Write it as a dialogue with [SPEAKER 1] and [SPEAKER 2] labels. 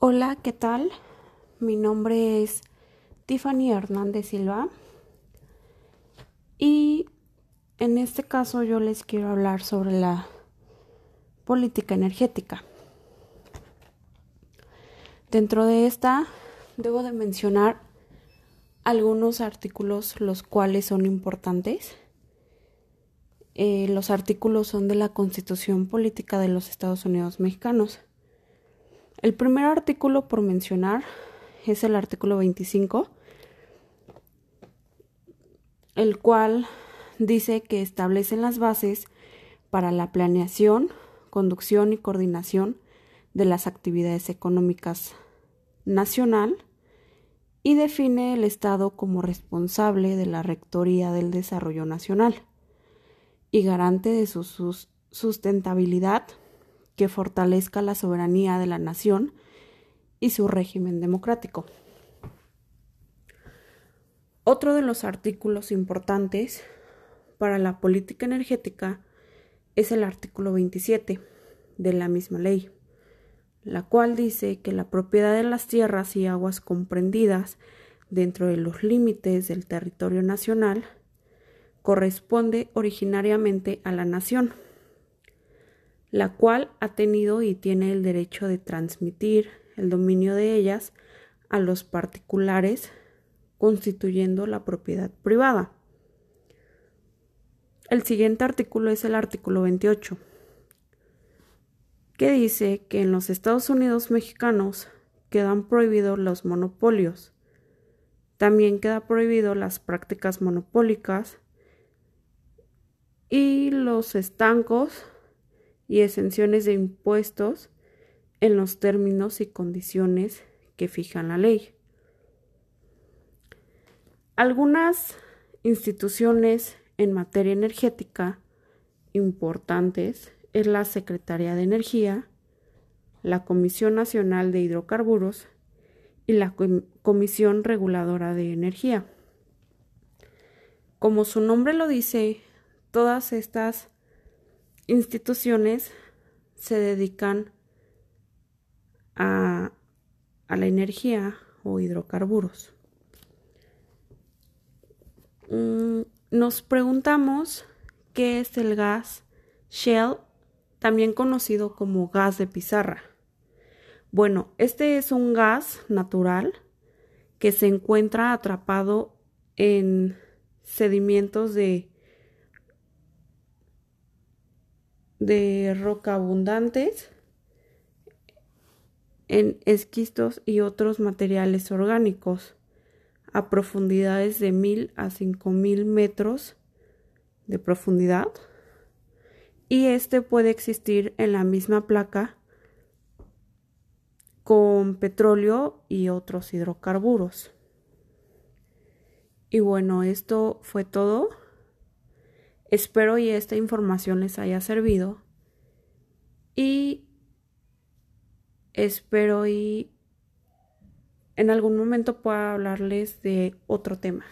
[SPEAKER 1] Hola, ¿qué tal? Mi nombre es Tiffany Hernández Silva y en este caso yo les quiero hablar sobre la política energética. Dentro de esta debo de mencionar algunos artículos los cuales son importantes. Eh, los artículos son de la Constitución Política de los Estados Unidos Mexicanos. El primer artículo por mencionar es el artículo 25, el cual dice que establecen las bases para la planeación, conducción y coordinación de las actividades económicas nacional y define el Estado como responsable de la Rectoría del Desarrollo Nacional y garante de su sustentabilidad que fortalezca la soberanía de la nación y su régimen democrático. Otro de los artículos importantes para la política energética es el artículo 27 de la misma ley la cual dice que la propiedad de las tierras y aguas comprendidas dentro de los límites del territorio nacional corresponde originariamente a la nación, la cual ha tenido y tiene el derecho de transmitir el dominio de ellas a los particulares, constituyendo la propiedad privada. El siguiente artículo es el artículo 28 que dice que en los Estados Unidos mexicanos quedan prohibidos los monopolios. También queda prohibido las prácticas monopólicas y los estancos y exenciones de impuestos en los términos y condiciones que fijan la ley. Algunas instituciones en materia energética importantes es la Secretaría de Energía, la Comisión Nacional de Hidrocarburos y la Comisión Reguladora de Energía. Como su nombre lo dice, todas estas instituciones se dedican a, la energía o hidrocarburos. Mm, nos preguntamos qué es el gas Shell también conocido como gas de pizarra. Bueno, este es un gas natural que se encuentra atrapado en sedimentos de, de roca abundantes, en esquistos y otros materiales orgánicos a profundidades de mil a cinco mil metros de profundidad y este puede existir en la misma placa con petróleo y otros hidrocarburos. Y bueno, esto fue todo. Espero y esta información les haya servido. Y espero y en algún momento pueda hablarles de otro tema.